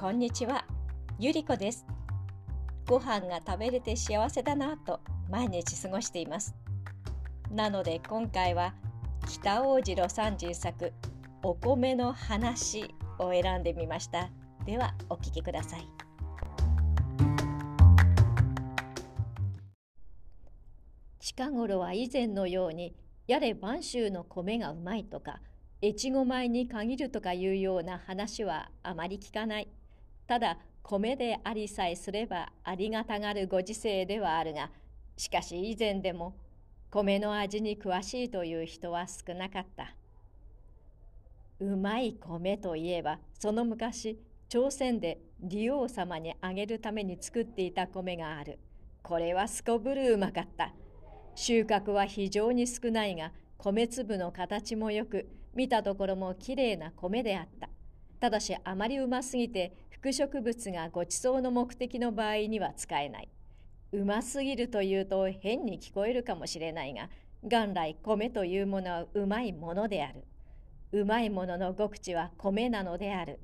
こんにちは。ゆりこです。ご飯が食べれて幸せだなと毎日過ごしています。なので今回は北大路魯山人作お米の話を選んでみました。ではお聞きください。近頃は以前のようにやれ播州の米がうまいとか越後米に限るとかいうような話はあまり聞かない。ただ米でありさえすればありがたがるご時世ではあるがしかし以前でも米の味に詳しいという人は少なかった。うまい米といえばその昔朝鮮で利王様にあげるために作っていた米がある。これはすこぶるうまかった。収穫は非常に少ないが米粒の形もよく見たところもきれいな米であった。ただしあまりうますぎて副植物がごちそうの目的の場合には使えない。うますぎるというと変に聞こえるかもしれないが元来米というものはうまいものである。うまいものの極地は米なのである。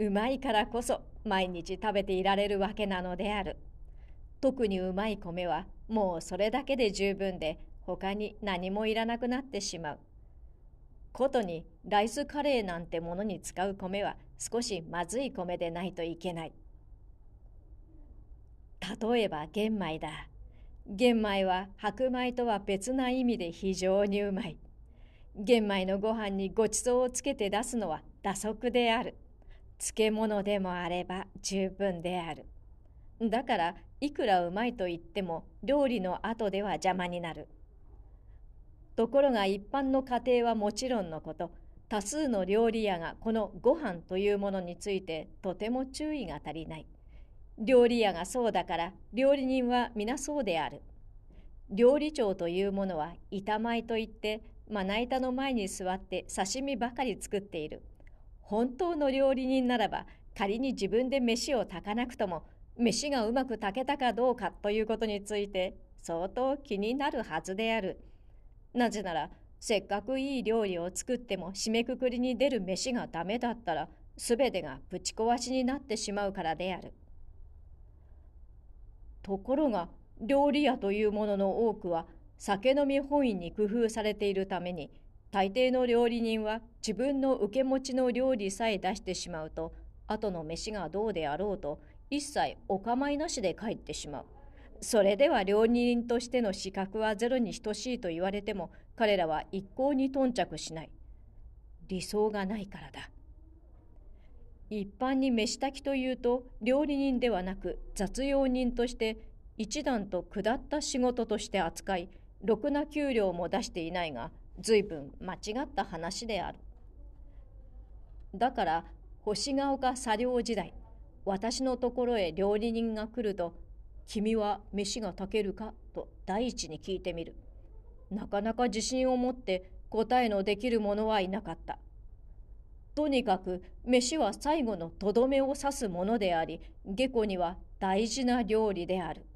うまいからこそ毎日食べていられるわけなのである。特にうまい米はもうそれだけで十分で他に何もいらなくなってしまう。ことにライスカレーなんてものに使う米は少しまずい米でないといけない。例えば玄米だ。玄米は白米とは別な意味で非常にうまい。玄米のご飯にごちそうをつけて出すのは打足である。漬物でもあれば十分である。だからいくらうまいと言っても料理の後では邪魔になる。ところが一般の家庭はもちろんのこと多数の料理屋がこのご飯というものについてとても注意が足りない。料理屋がそうだから料理人は皆そうである。料理長というものは板前といってまな板の前に座って刺身ばかり作っている。本当の料理人ならば仮に自分で飯を炊かなくとも飯がうまく炊けたかどうかということについて相当気になるはずである。なぜならせっかくいい料理を作っても締めくくりに出る飯がダメだったら全てがぶち壊しになってしまうからである。ところが料理屋というものの多くは酒飲み本位に工夫されているために大抵の料理人は自分の受け持ちの料理さえ出してしまうと後の飯がどうであろうと一切お構いなしで帰ってしまう。それでは料理人としての資格はゼロに等しいと言われても彼らは一向に頓着しない。理想がないからだ。一般に飯炊きというと料理人ではなく雑用人として一段と下った仕事として扱いろくな給料も出していないが随分間違った話である。だから星ヶ丘作業時代私のところへ料理人が来ると君は飯が炊けるかと第一に聞いてみる。なかなか自信を持って答えのできる者はいなかった。とにかく飯は最後のとどめを刺すものであり、下戸には大事な料理である。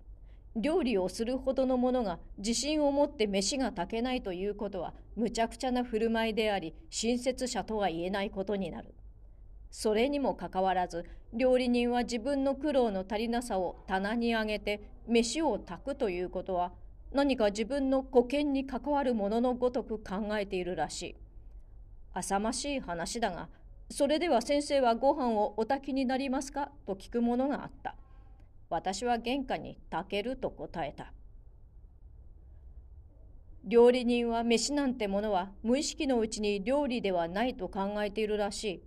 料理をするほどの者が自信を持って飯が炊けないということは無茶苦茶な振る舞いであり親切者とは言えないことになる。それにもかかわらず料理人は自分の苦労の足りなさを棚に上げて飯を炊くということは何か自分の保険に関わるもののごとく考えているらしい。浅ましい話だがそれでは先生はご飯をお炊きになりますか？と聞くものがあった。私は玄関に炊けると答えた。料理人は飯なんてものは無意識のうちに料理ではないと考えているらしい。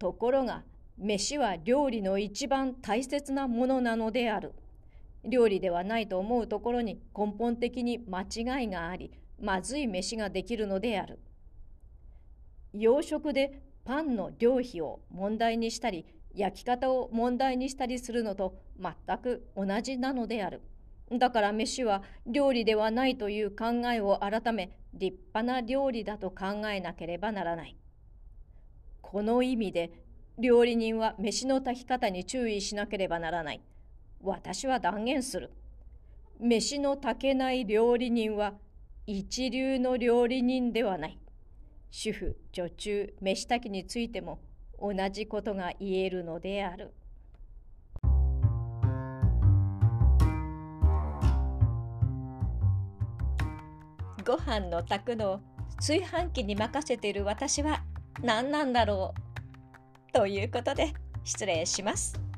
ところが飯は料理の一番大切なものなのである。料理ではないと思うところに根本的に間違いがあり、まずい飯ができるのである。洋食でパンの量費を問題にしたり、焼き方を問題にしたりするのと全く同じなのである。だから飯は料理ではないという考えを改め、立派な料理だと考えなければならない。この意味で料理人は飯の炊き方に注意しなければならない。私は断言する。飯の炊けない料理人は一流の料理人ではない。主婦、女中、飯炊きについても同じことが言えるのである。ご飯の炊くのを炊飯器に任せている私は何なんだろうということで失礼します。